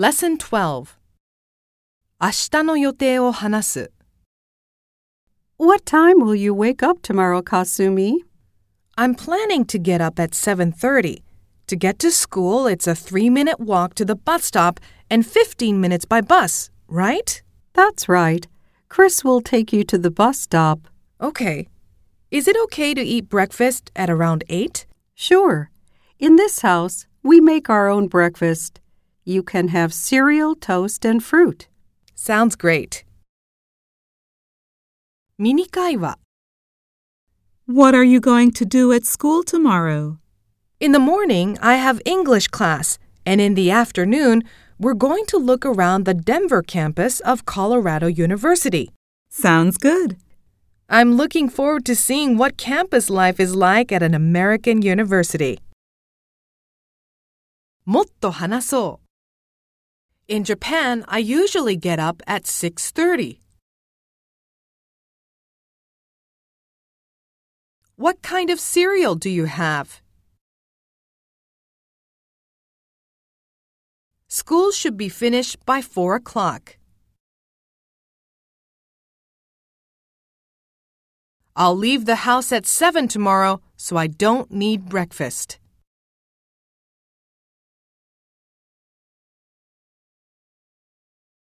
Lesson 12明日の予定を話す What time will you wake up tomorrow, Kasumi? I'm planning to get up at 7:30. To get to school, it's a 3-minute walk to the bus stop and 15 minutes by bus, right? That's right. Chris will take you to the bus stop. Okay. Is it okay to eat breakfast at around 8? Sure. In this house, we make our own breakfast. You can have cereal, toast, and fruit. Sounds great. ミニ会話 What are you going to do at school tomorrow? In the morning, I have English class, and in the afternoon, we're going to look around the Denver campus of Colorado University. Sounds good. I'm looking forward to seeing what campus life is like at an American university. もっと話そう in Japan, I usually get up at 6:30. What kind of cereal do you have? School should be finished by 4 o'clock. I'll leave the house at 7 tomorrow, so I don't need breakfast.